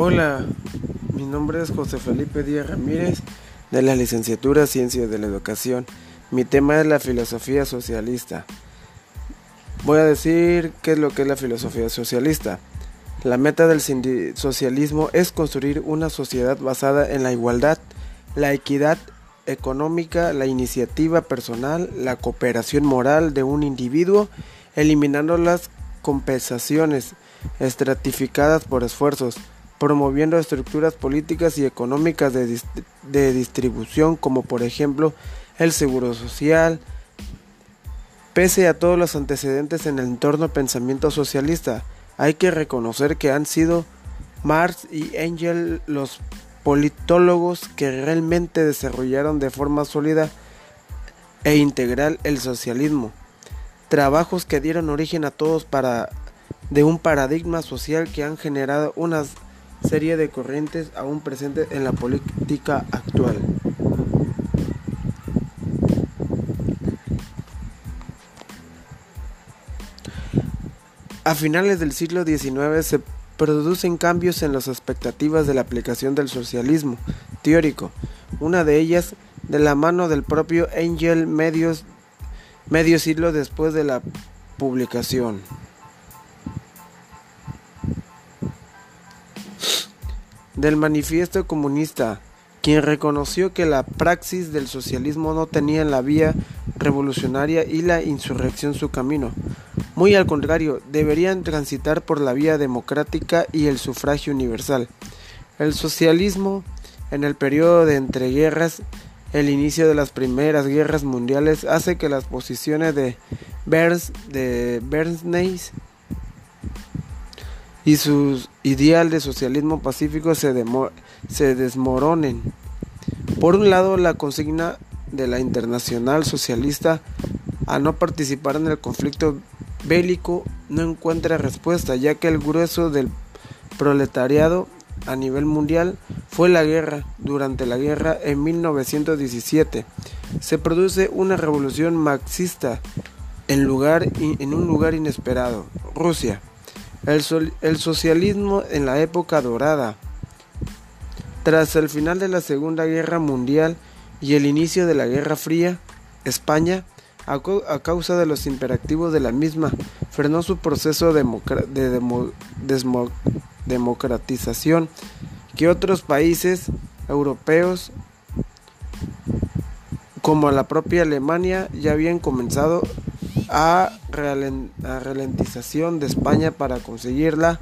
Hola, mi nombre es José Felipe Díaz Ramírez de la licenciatura Ciencias de la Educación. Mi tema es la filosofía socialista. Voy a decir qué es lo que es la filosofía socialista. La meta del socialismo es construir una sociedad basada en la igualdad, la equidad económica, la iniciativa personal, la cooperación moral de un individuo, eliminando las compensaciones estratificadas por esfuerzos, promoviendo estructuras políticas y económicas de, de distribución como por ejemplo el seguro social, Pese a todos los antecedentes en el entorno pensamiento socialista, hay que reconocer que han sido Marx y Engel los politólogos que realmente desarrollaron de forma sólida e integral el socialismo, trabajos que dieron origen a todos para de un paradigma social que han generado una serie de corrientes aún presentes en la política actual. A finales del siglo XIX se producen cambios en las expectativas de la aplicación del socialismo teórico, una de ellas de la mano del propio Engel medios, medio siglo después de la publicación. Del manifiesto comunista, quien reconoció que la praxis del socialismo no tenía en la vía revolucionaria y la insurrección su camino, muy al contrario, deberían transitar por la vía democrática y el sufragio universal. El socialismo, en el periodo de entreguerras, el inicio de las primeras guerras mundiales, hace que las posiciones de, Berns, de y su ideal de socialismo pacífico se, se desmoronen. Por un lado, la consigna de la Internacional Socialista a no participar en el conflicto bélico no encuentra respuesta, ya que el grueso del proletariado a nivel mundial fue la guerra. Durante la guerra en 1917 se produce una revolución marxista en, lugar, en un lugar inesperado, Rusia. El, socialismo en la época dorada. Tras el final de la Segunda Guerra Mundial y el inicio de la Guerra Fría, España a, causa de los imperativos de la misma, frenó su proceso de democratización que otros países europeos como la propia Alemania ya habían comenzado a, la ralentización de España para conseguir la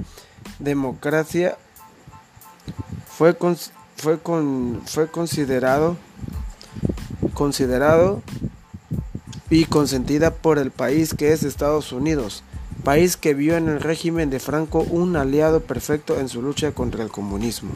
democracia fue, fue, fue considerado considerado y consentida por el país que es Estados Unidos, país que vio en el régimen de Franco un aliado perfecto en su lucha contra el comunismo.